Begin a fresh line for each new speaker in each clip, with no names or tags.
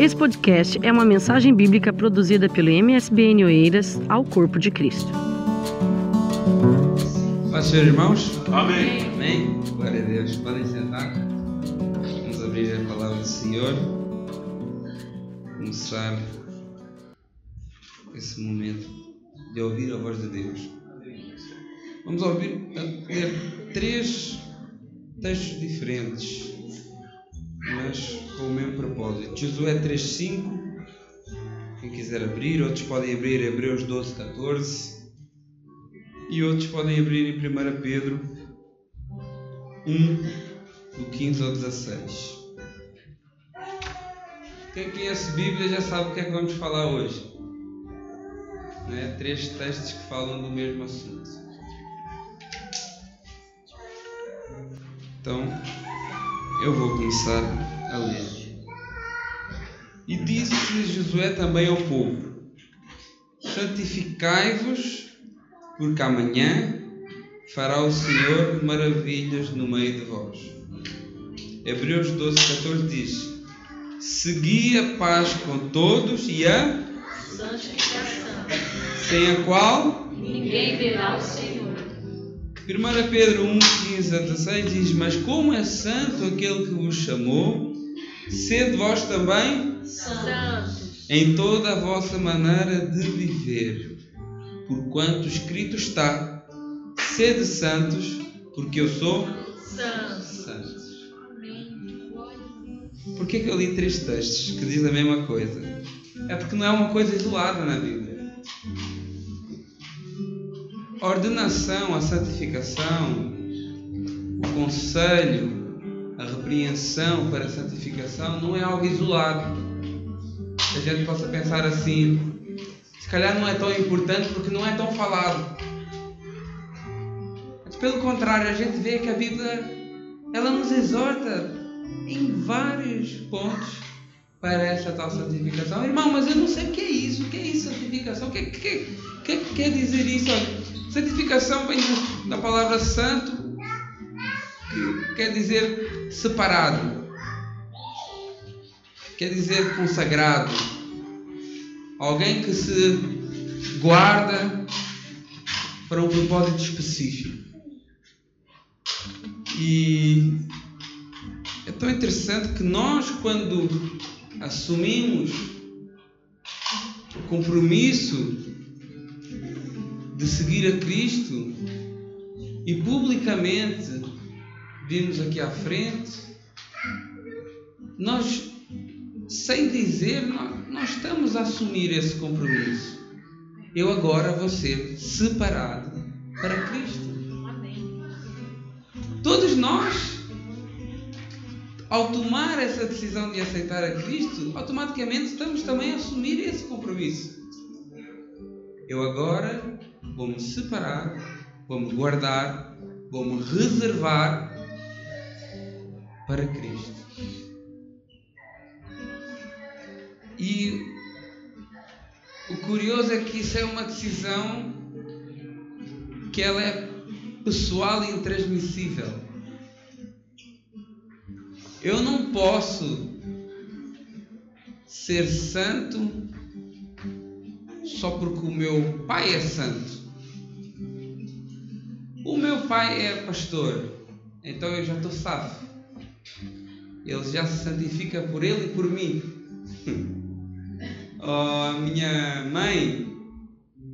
Esse podcast é uma mensagem bíblica produzida pelo MSBN Oeiras ao Corpo de Cristo.
Paz, Senhor, irmãos.
Amém.
Amém. Glória a Deus. Podem sentar. Vamos abrir a palavra do Senhor. Começar esse momento de ouvir a voz de Deus. Vamos ouvir ler três textos diferentes, mas com o mesmo propósito. Josué 3.5, quem quiser abrir, outros podem abrir Hebreus 12, 14 e outros podem abrir em 1 Pedro 1, do 15 ao 16. Quem conhece Bíblia já sabe o que é que vamos falar hoje. Não é? Três textos que falam do mesmo assunto. Então, eu vou começar a ler. E disse Josué também ao povo: Santificai-vos, porque amanhã fará o Senhor maravilhas no meio de vós. Hebreus 12, 14 diz: Segui a paz com todos e a
santificação,
sem a qual
ninguém verá o Senhor.
1 Pedro 1, 15 a 16 diz: Mas como é santo aquele que vos chamou, sede vós também
Santos,
em toda a vossa maneira de viver. Porquanto escrito está: Sede santos, porque eu sou
santos.
santo. Por que, que eu li três textos que dizem a mesma coisa? É porque não é uma coisa isolada na Bíblia. A ordenação, a santificação, o conselho, a repreensão para a santificação não é algo isolado. A gente possa pensar assim, se calhar não é tão importante porque não é tão falado. Mas pelo contrário, a gente vê que a Bíblia ela nos exorta em vários pontos para essa tal santificação. Irmão, mas eu não sei o que é isso. O que é isso, santificação? O que, que, que, que quer dizer isso? Santificação vem da palavra santo, que quer dizer separado, quer dizer consagrado. Alguém que se guarda para um propósito específico. E é tão interessante que nós, quando assumimos o compromisso de seguir a Cristo e publicamente virmos aqui à frente, nós, sem dizer, nós, nós estamos a assumir esse compromisso. Eu agora vou ser separado para Cristo. Todos nós ao tomar essa decisão de aceitar a Cristo, automaticamente estamos também a assumir esse compromisso. Eu agora vou me separar, vou me guardar, vou me reservar para Cristo. E o curioso é que isso é uma decisão que ela é pessoal e intransmissível. Eu não posso ser santo só porque o meu pai é santo. O meu pai é pastor, então eu já estou safo. Ele já se santifica por ele e por mim. a minha mãe,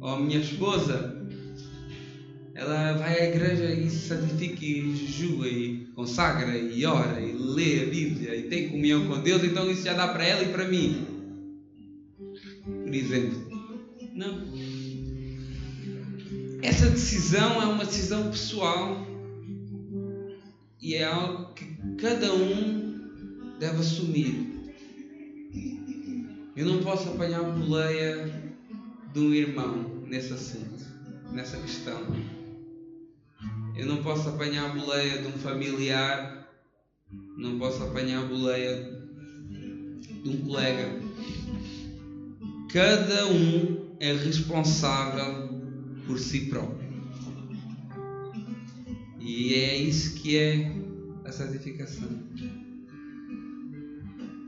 a minha esposa, ela vai à igreja e se santifica e jejua e consagra e ora e lê a Bíblia e tem comunhão com Deus, então isso já dá para ela e para mim. Por exemplo. Não. Essa decisão é uma decisão pessoal e é algo que cada um deve assumir. Eu não posso apanhar a boleia de um irmão nesse assunto, nessa questão. Eu não posso apanhar a boleia de um familiar, não posso apanhar a boleia de um colega. Cada um é responsável por si próprio. E é isso que é a santificação.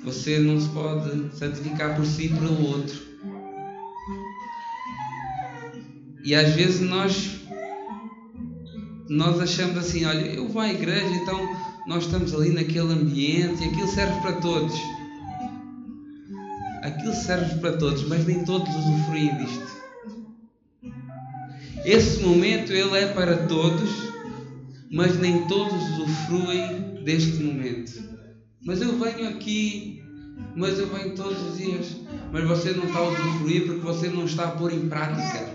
Você não se pode santificar por si e pelo outro. E às vezes nós nós achamos assim, olha, eu vou à igreja, então nós estamos ali naquele ambiente e aquilo serve para todos. Aquilo serve para todos, mas nem todos usufruem disto. Esse momento ele é para todos, mas nem todos usufruem deste momento. Mas eu venho aqui, mas eu venho todos os dias, mas você não está a usufruir porque você não está a pôr em prática.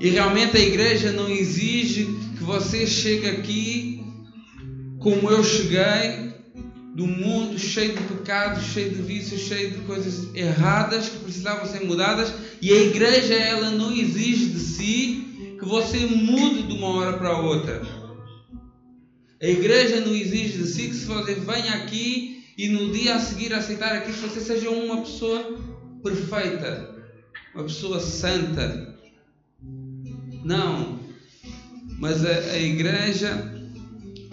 E realmente a igreja não exige que você chegue aqui como eu cheguei, do mundo cheio de pecados, cheio de vícios, cheio de coisas erradas que precisavam ser mudadas, e a igreja ela não exige de si que você mude de uma hora para outra. A igreja não exige de si que se você venha aqui e no dia a seguir aceitar aqui você seja uma pessoa perfeita, uma pessoa santa. Não. Mas a, a igreja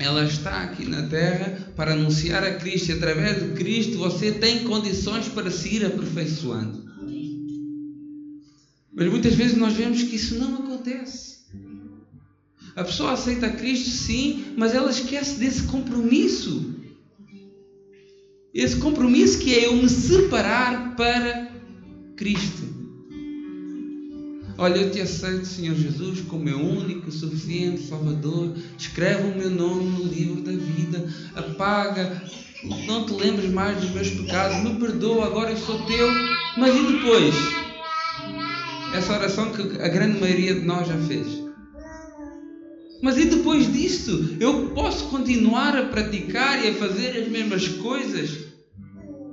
ela está aqui na terra para anunciar a Cristo e através de Cristo você tem condições para se ir aperfeiçoando. Mas muitas vezes nós vemos que isso não acontece. A pessoa aceita Cristo, sim, mas ela esquece desse compromisso. Esse compromisso que é eu me separar para Cristo. Olha, eu te aceito, Senhor Jesus, como meu único, suficiente Salvador. Escreve o meu nome no livro da vida. Apaga. Não te lembres mais dos meus pecados. Me perdoa, agora eu sou teu. Mas e depois? Essa oração que a grande maioria de nós já fez. Mas e depois disso? Eu posso continuar a praticar e a fazer as mesmas coisas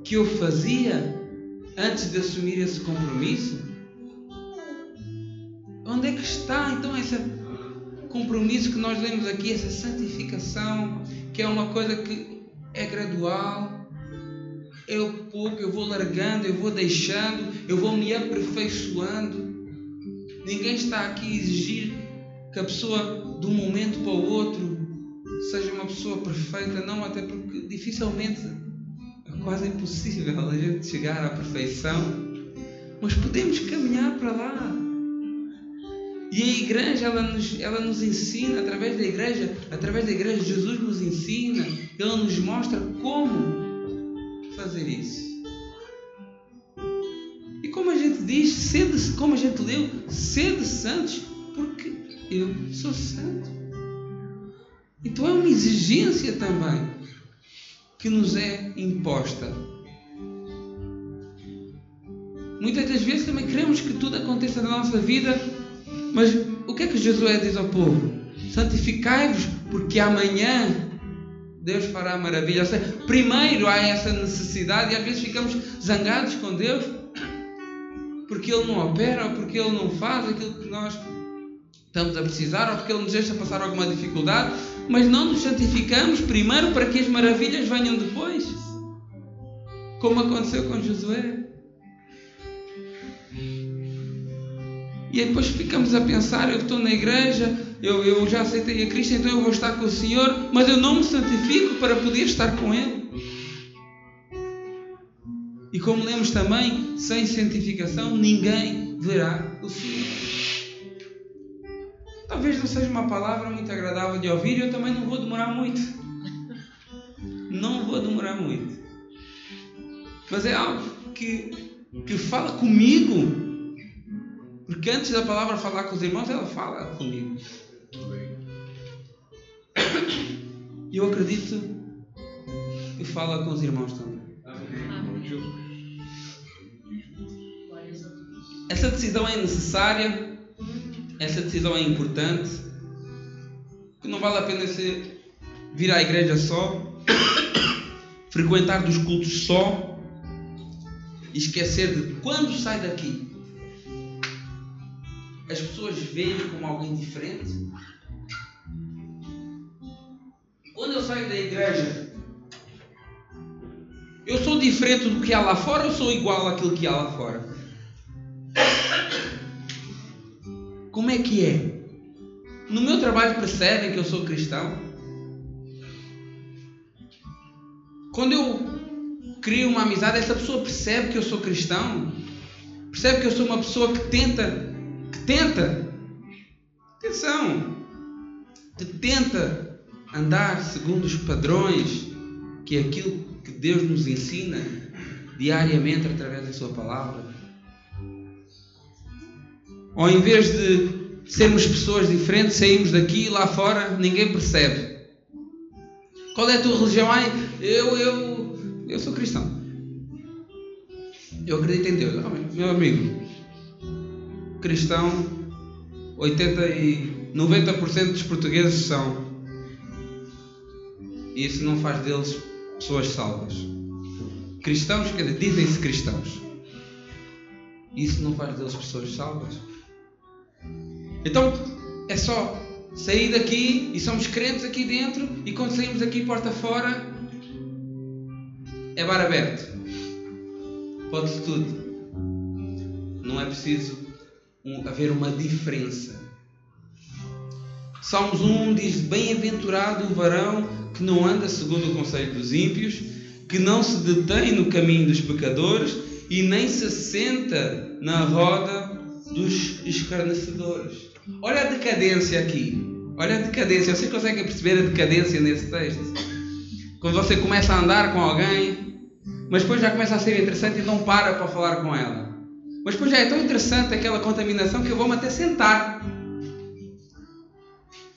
que eu fazia antes de assumir esse compromisso? Onde é que está então esse compromisso que nós lemos aqui, essa santificação, que é uma coisa que é gradual, o pouco, eu vou largando, eu vou deixando, eu vou me aperfeiçoando. Ninguém está aqui a exigir que a pessoa de um momento para o outro seja uma pessoa perfeita, não, até porque dificilmente é quase impossível a gente chegar à perfeição, mas podemos caminhar para lá. E a igreja, ela nos, ela nos ensina, através da igreja, através da igreja, Jesus nos ensina, Ele nos mostra como fazer isso. E como a gente diz, sede, como a gente leu, sede santos, porque eu sou santo. Então é uma exigência também que nos é imposta. Muitas das vezes também queremos que tudo aconteça na nossa vida mas o que é que Josué diz ao povo? Santificai-vos, porque amanhã Deus fará maravilhas. Primeiro há essa necessidade e às vezes ficamos zangados com Deus porque Ele não opera ou porque Ele não faz aquilo que nós estamos a precisar ou porque Ele nos deixa passar alguma dificuldade, mas não nos santificamos primeiro para que as maravilhas venham depois, como aconteceu com Josué. E depois ficamos a pensar: eu estou na igreja, eu, eu já aceitei a Cristo, então eu vou estar com o Senhor, mas eu não me santifico para poder estar com Ele. E como lemos também, sem santificação ninguém verá o Senhor. Talvez não seja uma palavra muito agradável de ouvir, eu também não vou demorar muito. Não vou demorar muito. Mas é algo que, que fala comigo porque antes da palavra falar com os irmãos, ela fala comigo. E eu acredito que fala com os irmãos também. Essa decisão é necessária, essa decisão é importante, que não vale a pena ser vir à igreja só, frequentar dos cultos só, esquecer de quando sai daqui as pessoas veem como alguém diferente. Quando eu saio da igreja, eu sou diferente do que há lá fora ou sou igual àquilo que há lá fora? Como é que é? No meu trabalho percebem que eu sou cristão? Quando eu crio uma amizade, essa pessoa percebe que eu sou cristão, percebe que eu sou uma pessoa que tenta, tenta, atenção, que tenta andar segundo os padrões que é aquilo que Deus nos ensina diariamente através da Sua palavra. Ao invés de sermos pessoas diferentes, saímos daqui e lá fora ninguém percebe. Qual é a tua religião? Ai, eu, eu, eu sou cristão. Eu acredito em Deus. Meu amigo, cristão, 80 e 90% dos portugueses são. E isso não faz deles pessoas salvas. Cristãos, dizer, dizem-se cristãos. Isso não faz deles pessoas salvas. Então, é só sair daqui e somos crentes aqui dentro e quando saímos aqui porta fora é bar aberto. Pode-se tudo. Não é preciso haver uma diferença. Salmos 1 diz: Bem-aventurado o varão que não anda segundo o conselho dos ímpios, que não se detém no caminho dos pecadores e nem se senta na roda dos escarnecedores. Olha a decadência aqui. Olha a decadência. Vocês conseguem perceber a decadência nesse texto? Quando você começa a andar com alguém, mas depois já começa a ser interessante e não para para falar com ela. Mas depois já é tão interessante aquela contaminação que eu vou-me até sentar.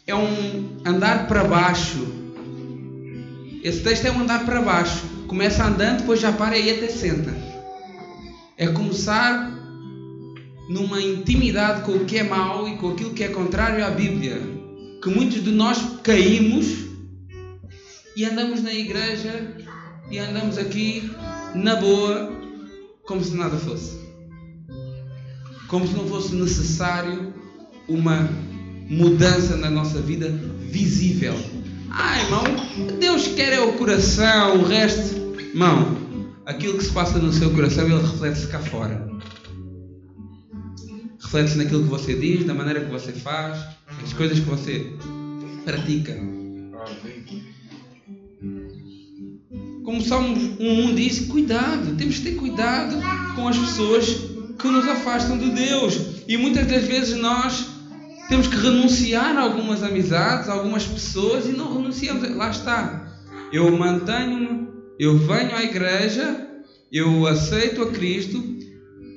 É um andar para baixo. Esse texto é um andar para baixo. Começa andando, depois já para e até senta. É começar numa intimidade com o que é mau e com aquilo que é contrário à Bíblia, que muitos de nós caímos e andamos na igreja e andamos aqui na boa, como se nada fosse. Como se não fosse necessário uma mudança na nossa vida visível. Ah, irmão, Deus quer é o coração, o resto. Irmão, aquilo que se passa no seu coração, ele reflete-se cá fora reflete-se naquilo que você diz, na maneira que você faz, as coisas que você pratica. Como Salmos 1.1 diz, cuidado, temos que ter cuidado com as pessoas que nos afastam de Deus. E muitas das vezes nós temos que renunciar a algumas amizades, a algumas pessoas e não renunciamos. Lá está. Eu mantenho-me, eu venho à igreja, eu aceito a Cristo,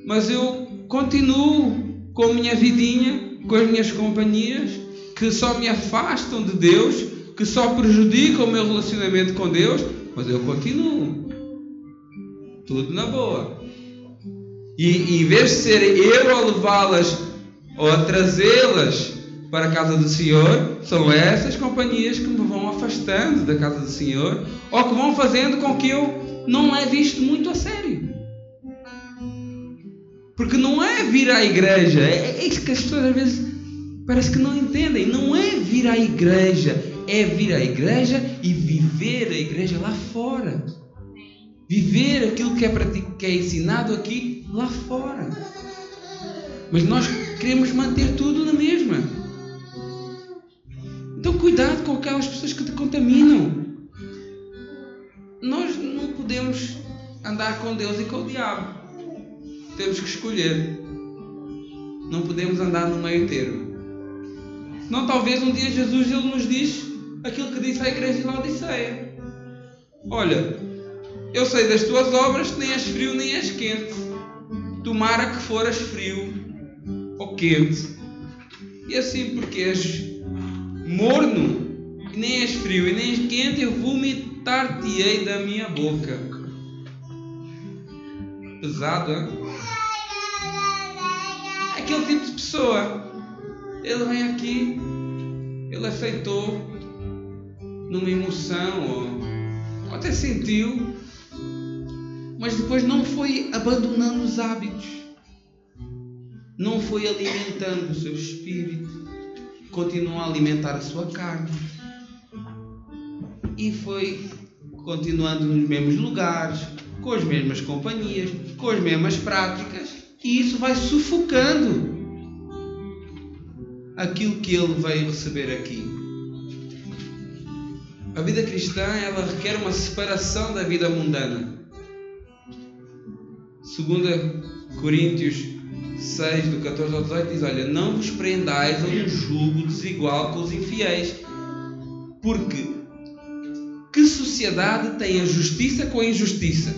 mas eu continuo com a minha vidinha, com as minhas companhias, que só me afastam de Deus, que só prejudicam o meu relacionamento com Deus, mas eu continuo. Tudo na boa. E em vez de ser eu a levá-las ou a trazê-las para a casa do Senhor, são essas companhias que me vão afastando da casa do Senhor ou que vão fazendo com que eu não leve isto muito a sério. Porque não é vir à igreja, é, é isso que as pessoas às vezes parece que não entendem. Não é vir à igreja, é vir à igreja e viver a igreja lá fora. Viver aquilo que é, que é ensinado aqui lá fora. Mas nós queremos manter tudo na mesma. Então cuidado com aquelas pessoas que te contaminam. Nós não podemos andar com Deus e com o diabo temos que escolher. Não podemos andar no meio termo. Não, talvez um dia Jesus ele nos diz aquilo que disse à igreja de Laodiceia. Olha, eu sei das tuas obras nem és frio nem és quente. Tomara que foras frio ou quente. E assim porque és morno e nem és frio e nem és quente, eu vomitar-te-ei da minha boca. Pesado, hein? aquele tipo de pessoa. Ele vem aqui, ele aceitou numa emoção ou, ou até sentiu, mas depois não foi abandonando os hábitos, não foi alimentando o seu espírito, continuou a alimentar a sua carne e foi continuando nos mesmos lugares, com as mesmas companhias, com as mesmas práticas e isso vai sufocando aquilo que ele veio receber aqui. A vida cristã ela requer uma separação da vida mundana. 2 Coríntios 6, do 14 ao 18 diz: Olha, não vos prendais a um jugo desigual com os infiéis, porque que sociedade tem a justiça com a injustiça?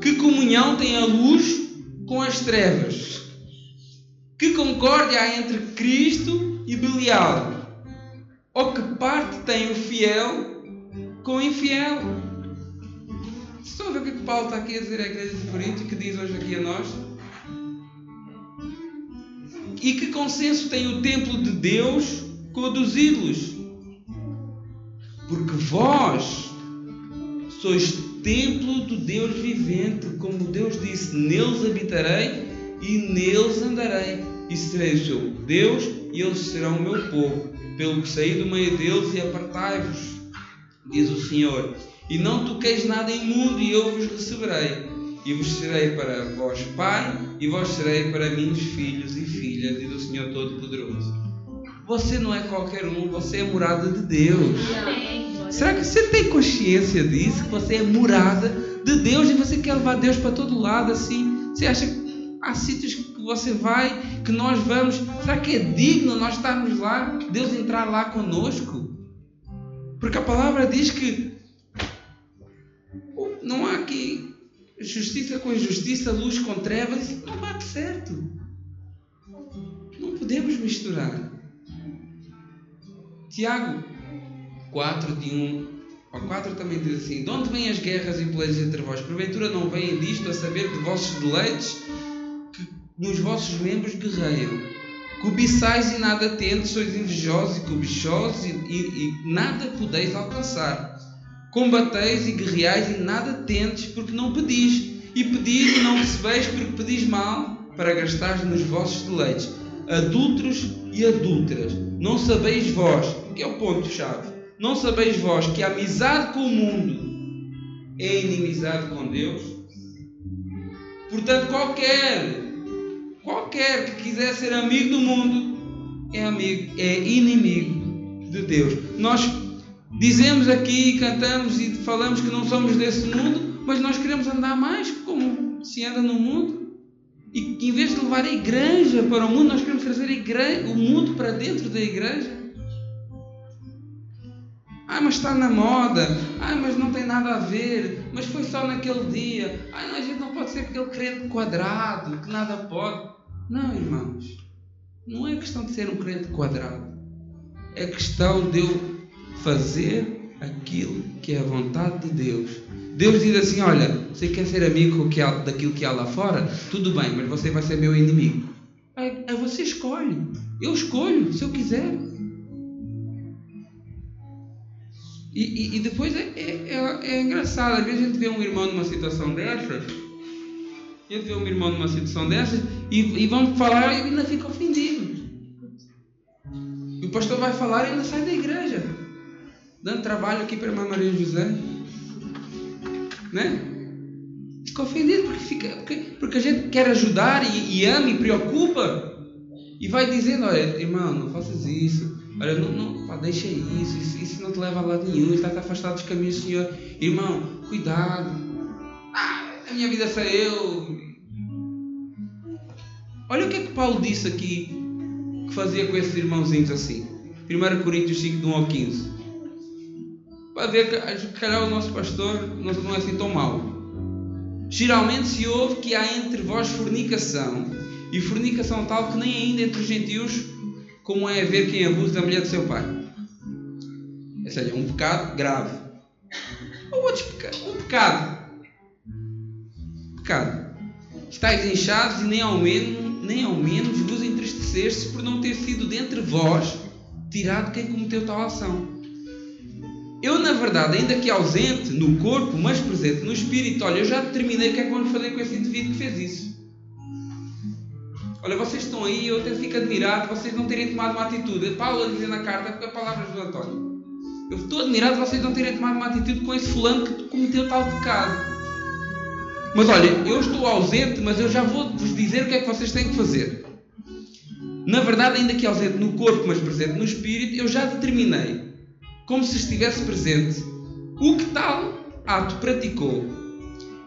Que comunhão tem a luz com as trevas? Que concórdia há entre Cristo e Belial? Ou que parte tem o fiel com o infiel? A ver o que, é Paulo está aqui a dizer à igreja de Corinto e que diz hoje aqui a nós? E que consenso tem o templo de Deus com o dos ídolos? Porque vós sois templo do Deus vivente, como Deus disse: Neles habitarei e neles andarei, e serei o seu Deus, e eles serão o meu povo. Pelo que saí do meio deles e apartai-vos, diz o Senhor. E não toqueis nada imundo, e eu vos receberei. E vos serei para vós pai, e vós serei para mim filhos e filhas, diz o Senhor Todo-Poderoso. Você não é qualquer um, você é morada de Deus. Será que você tem consciência disso? Que você é morada de Deus e você quer levar Deus para todo lado assim? Você acha que há sítios que você vai, que nós vamos? Será que é digno nós estarmos lá, Deus entrar lá conosco? Porque a palavra diz que não há aqui justiça com injustiça, luz com trevas, isso não bate certo. Não podemos misturar. Tiago 4, de 1 ao 4 também diz assim: De onde vêm as guerras e pelejas entre vós? Porventura não vêm disto a saber de vossos deleites que nos vossos membros guerreiam. Cobiçais e nada tendes, sois invejosos e cobichosos e, e, e nada podeis alcançar. Combateis e guerreais e nada tendes, porque não pedis. E pedis e não recebeis, porque pedis mal, para gastar nos vossos deleites. Adúlteros e adúlteras, não sabeis vós, que é o ponto-chave, não sabeis vós que a amizade com o mundo é inimizade com Deus? Portanto, qualquer, qualquer que quiser ser amigo do mundo é amigo, é inimigo de Deus. Nós dizemos aqui, cantamos e falamos que não somos desse mundo, mas nós queremos andar mais como se anda no mundo. E em vez de levar a igreja para o mundo, nós queremos trazer o mundo para dentro da igreja. Ah, mas está na moda. Ah, mas não tem nada a ver. Mas foi só naquele dia. Ah, não, a gente não pode ser aquele crente quadrado que nada pode. Não, irmãos. Não é questão de ser um crente quadrado. É questão de eu fazer aquilo que é a vontade de Deus. Deus diz assim: Olha, você quer ser amigo daquilo que há lá fora? Tudo bem, mas você vai ser meu inimigo. É, é você escolhe. Eu escolho, se eu quiser. E, e, e depois é, é, é, é, engraçado, às vezes a gente vê um irmão numa situação dessas, a gente vê um irmão numa situação dessas e, e vamos falar e ainda fica ofendido. E o pastor vai falar e ainda sai da igreja, dando trabalho aqui para Maria José. Né? Fica ofendido porque, fica, porque, porque a gente quer ajudar e, e ama e preocupa e vai dizendo: olha, irmão, não faças isso. Olha, não, não pá, deixa isso, isso, isso não te leva a lado nenhum, está afastado dos caminhos do Senhor. Irmão, cuidado. Ah, a minha vida sou eu. Olha o que é que Paulo disse aqui que fazia com esses irmãozinhos assim. 1 Coríntios 5, de 1 ao 15. Para ver que, calhar o nosso pastor não é assim tão mau. Geralmente se ouve que há entre vós fornicação, e fornicação tal que nem ainda entre os gentios como é ver quem abusa da mulher do seu pai. Ou seja, um pecado grave. Ou outro pecado. Um pecado. Pecado. Estais inchados e nem ao menos, nem ao menos vos entristeceste por não ter sido dentre vós tirado quem cometeu tal ação. Eu, na verdade, ainda que ausente no corpo, mas presente no espírito, olha, eu já determinei o que é que vamos fazer com esse indivíduo que fez isso. Olha, vocês estão aí, eu até fico admirado vocês não terem tomado uma atitude. Paulo dizer na carta, porque a palavra do António. Eu estou admirado vocês não terem tomado uma atitude com esse fulano que cometeu tal pecado. Mas olha, eu estou ausente, mas eu já vou vos dizer o que é que vocês têm que fazer. Na verdade, ainda que ausente no corpo, mas presente no espírito, eu já determinei como se estivesse presente o que tal ato praticou.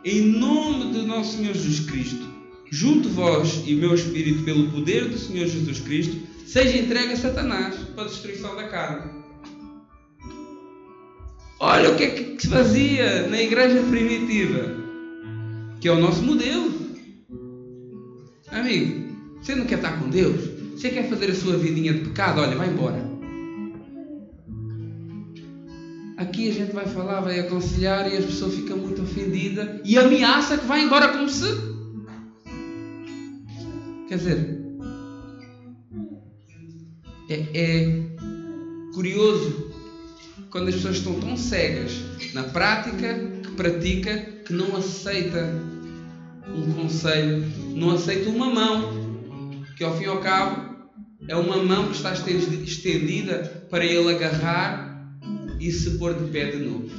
Em nome do nosso Senhor Jesus Cristo, junto vós e o meu espírito, pelo poder do Senhor Jesus Cristo, seja entregue a Satanás para a destruição da carne. Olha o que é que se fazia na igreja primitiva, que é o nosso modelo. Amigo, você não quer estar com Deus? Você quer fazer a sua vidinha de pecado? Olha, vai embora. Aqui a gente vai falar, vai aconselhar e a pessoa fica muito ofendida e ameaça que vai embora como se. Quer dizer, é, é curioso quando as pessoas estão tão cegas na prática que pratica que não aceita um conselho, não aceita uma mão, que ao fim e ao cabo é uma mão que está estendida para ele agarrar e se pôr de pé de novo.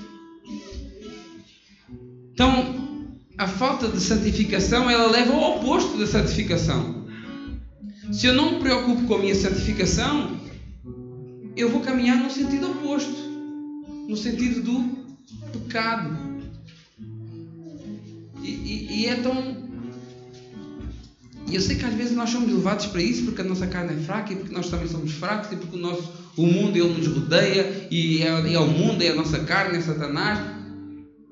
Então, a falta de santificação ela leva ao oposto da santificação. Se eu não me preocupo com a minha santificação, eu vou caminhar no sentido oposto, no sentido do pecado. E, e, e é tão e eu sei que às vezes nós somos levados para isso porque a nossa carne é fraca e porque nós também somos fracos e porque o, nosso, o mundo ele nos rodeia e é, é o mundo, é a nossa carne, é Satanás.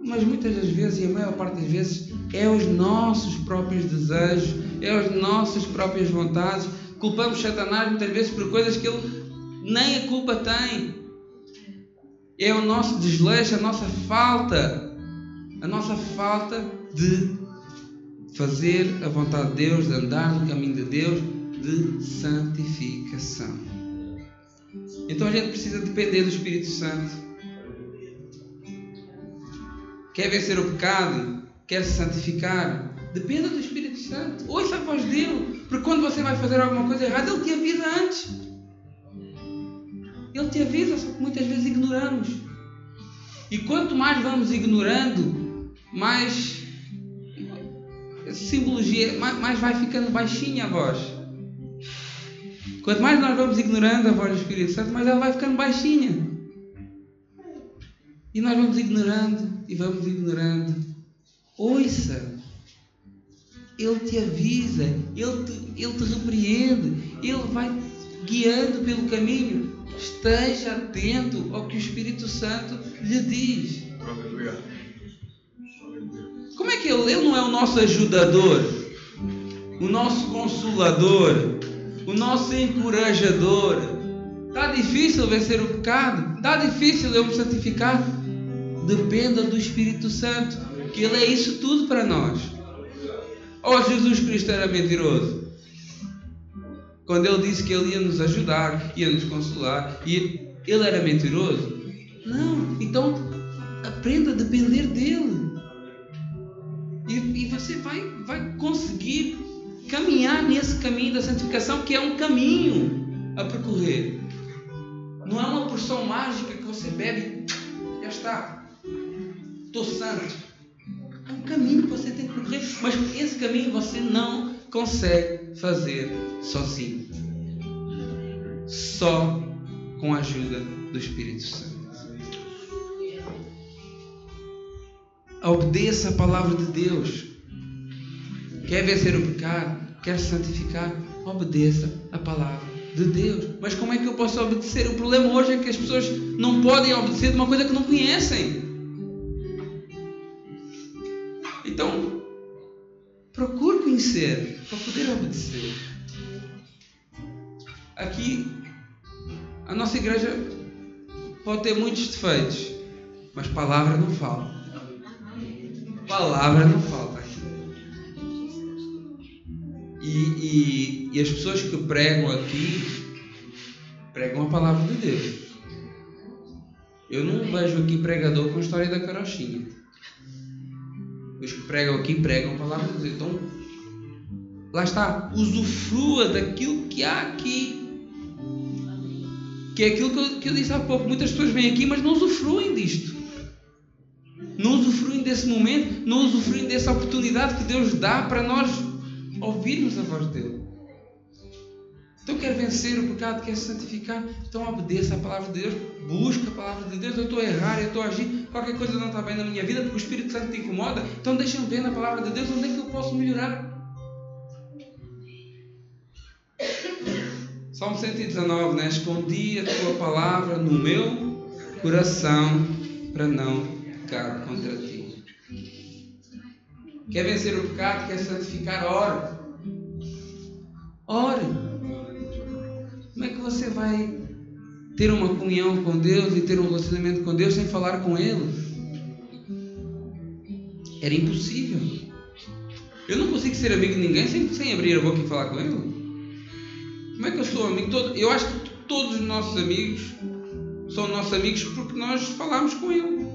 Mas muitas das vezes, e a maior parte das vezes, é os nossos próprios desejos, é as nossas próprias vontades. Culpamos Satanás muitas vezes por coisas que ele nem a culpa tem. É o nosso desleixo, a nossa falta, a nossa falta de fazer a vontade de Deus, de andar no caminho de Deus, de santificação. Então a gente precisa depender do Espírito Santo. Quer vencer o pecado? Quer se santificar? Dependa do Espírito Santo. Ouça a voz dele. Porque quando você vai fazer alguma coisa errada, ele te avisa antes. Ele te avisa, só que muitas vezes ignoramos. E quanto mais vamos ignorando, mais simbologia, mais, vai ficando baixinha a voz. Quanto mais nós vamos ignorando a voz do Espírito Santo, mais ela vai ficando baixinha. E nós vamos ignorando e vamos ignorando. Ouça. Ele te avisa, ele te, ele te repreende, ele vai guiando pelo caminho. Esteja atento ao que o Espírito Santo lhe diz. Como é que ele, não é o nosso ajudador, o nosso consolador, o nosso encorajador? Está difícil vencer o pecado? Está difícil eu me santificar? Dependa do Espírito Santo, que Ele é isso tudo para nós. Oh, Jesus Cristo era mentiroso. Quando Ele disse que Ele ia nos ajudar, ia nos consolar, e Ele era mentiroso? Não. Então, aprenda a depender dEle. Você vai, vai conseguir caminhar nesse caminho da santificação, que é um caminho a percorrer. Não é uma porção mágica que você bebe e já está. Estou santo. É um caminho que você tem que percorrer, mas esse caminho você não consegue fazer sozinho. Só com a ajuda do Espírito Santo. Obedeça a palavra de Deus. Quer vencer o pecado? Quer se santificar? Obedeça a palavra de Deus. Mas como é que eu posso obedecer? O problema hoje é que as pessoas não podem obedecer de uma coisa que não conhecem. Então, procure conhecer para poder obedecer. Aqui, a nossa igreja pode ter muitos defeitos, mas palavra não fala. Palavra não falta. E, e, e as pessoas que pregam aqui pregam a palavra de Deus. Eu não vejo aqui pregador com a história da carochinha. Os que pregam aqui pregam a palavra de Deus. Então, lá está, usufrua daquilo que há aqui. Que é aquilo que eu, que eu disse há pouco. Muitas pessoas vêm aqui, mas não usufruem disto não usufruem desse momento, não usufruem dessa oportunidade que Deus dá para nós ouvirmos a voz dele. Então quer vencer o pecado, quer se santificar, então obedeça a palavra de Deus, busca a palavra de Deus. Eu estou a errar, eu estou a agir, qualquer coisa não está bem na minha vida porque o Espírito Santo te incomoda. Então deixa-me ver na palavra de Deus onde é que eu posso melhorar. Salmo 119, né? Escondi a tua palavra no meu coração para não pecar contra ti. Quer vencer o pecado, quer santificar, ore. Ore. Como é que você vai ter uma comunhão com Deus e ter um relacionamento com Deus sem falar com Ele? Era impossível. Eu não consigo ser amigo de ninguém sem, sem abrir a boca e falar com Ele. Como é que eu sou amigo? Eu acho que todos os nossos amigos são nossos amigos porque nós falamos com Ele.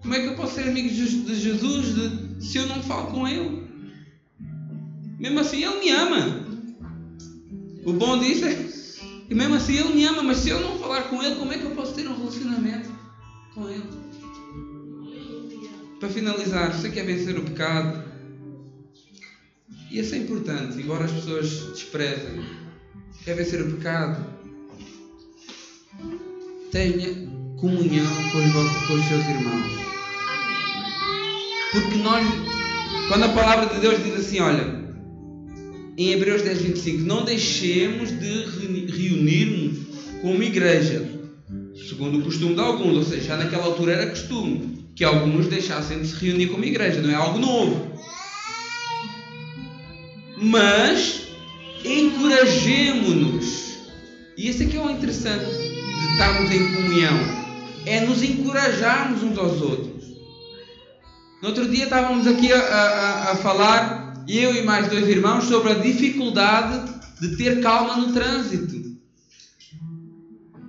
Como é que eu posso ser amigo de Jesus de, se eu não falo com Ele? Mesmo assim, Ele me ama. O bom disso é e mesmo assim Ele me ama, mas se eu não falar com Ele, como é que eu posso ter um relacionamento com Ele? Para finalizar, você quer vencer o pecado? E isso é importante, embora as pessoas desprezem. Quer vencer o pecado? Tenha comunhão com os, vossos, com os seus irmãos. Porque nós, quando a palavra de Deus diz assim, olha, em Hebreus 10, 25, não deixemos de reunir-nos como igreja, segundo o costume de alguns, ou seja, já naquela altura era costume que alguns deixassem de se reunir como igreja, não é algo novo. Mas encorajemo-nos. E esse aqui é o interessante de estarmos em comunhão. É nos encorajarmos uns aos outros. No outro dia estávamos aqui a, a, a falar eu e mais dois irmãos sobre a dificuldade de ter calma no trânsito.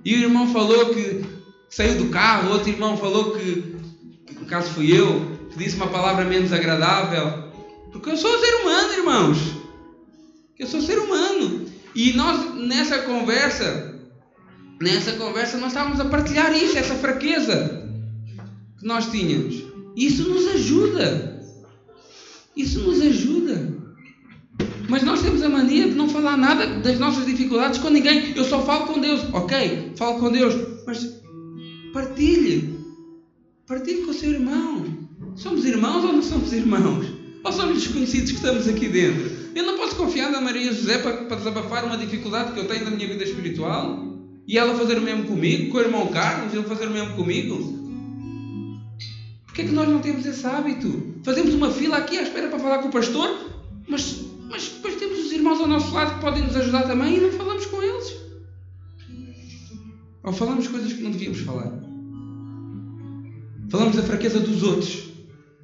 E o irmão falou que saiu do carro, outro irmão falou que, no caso fui eu, que disse uma palavra menos agradável. Porque eu sou ser humano, irmãos. Eu sou ser humano. E nós, nessa conversa, nessa conversa, nós estávamos a partilhar isso, essa fraqueza que nós tínhamos. Isso nos ajuda. Isso nos ajuda. Mas nós temos a mania de não falar nada das nossas dificuldades com ninguém. Eu só falo com Deus. Ok, falo com Deus. Mas partilhe. Partilhe com o seu irmão. Somos irmãos ou não somos irmãos? Ou somos desconhecidos que estamos aqui dentro? Eu não posso confiar na Maria José para, para desabafar uma dificuldade que eu tenho na minha vida espiritual? E ela fazer o mesmo comigo? Com o irmão Carlos? Ele fazer o mesmo comigo? Que é que nós não temos esse hábito? Fazemos uma fila aqui à espera para falar com o pastor, mas, mas depois temos os irmãos ao nosso lado que podem nos ajudar também e não falamos com eles. Ou falamos coisas que não devíamos falar. Falamos da fraqueza dos outros,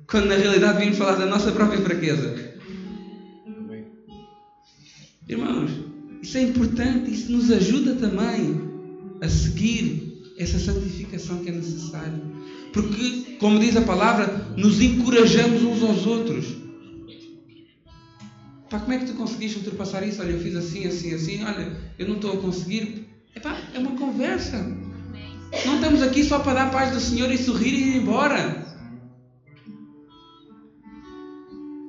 quando na realidade devíamos falar da nossa própria fraqueza. Irmãos, isso é importante, isso nos ajuda também a seguir essa santificação que é necessária. Porque, como diz a palavra, nos encorajamos uns aos outros. Pá, como é que tu conseguiste ultrapassar isso? Olha, eu fiz assim, assim, assim. Olha, eu não estou a conseguir. Epá, é uma conversa. Não estamos aqui só para dar paz do Senhor e sorrir e ir embora.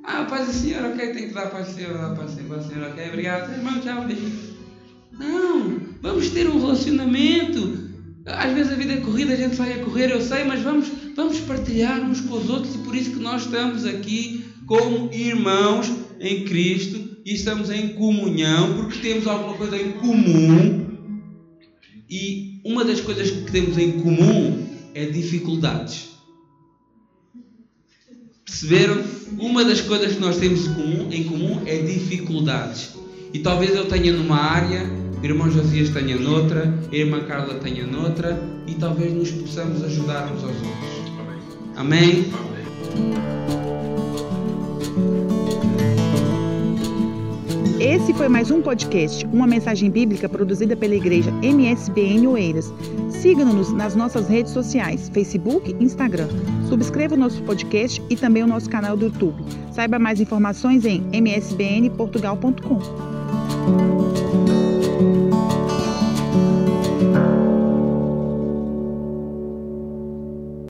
Ah, paz do Senhor, ok, tem que dar paz do Senhor, dar paz do Senhor, paz do Senhor, ok, obrigado. Irmão, tchau, beijo. Não, vamos ter um relacionamento às vezes a vida é corrida, a gente sai a correr, eu sei, mas vamos, vamos partilhar uns com os outros e por isso que nós estamos aqui como irmãos em Cristo e estamos em comunhão porque temos alguma coisa em comum e uma das coisas que temos em comum é dificuldades. Perceberam? Uma das coisas que nós temos em comum, é dificuldades. E talvez eu tenha numa área irmão Josias tenha noutra, a irmã Carla tenha noutra e talvez nos possamos ajudar uns aos outros. Amém?
Esse foi mais um podcast, uma mensagem bíblica produzida pela igreja MSBN Oeiras. Siga-nos nas nossas redes sociais, Facebook e Instagram. Subscreva o nosso podcast e também o nosso canal do YouTube. Saiba mais informações em msbnportugal.com.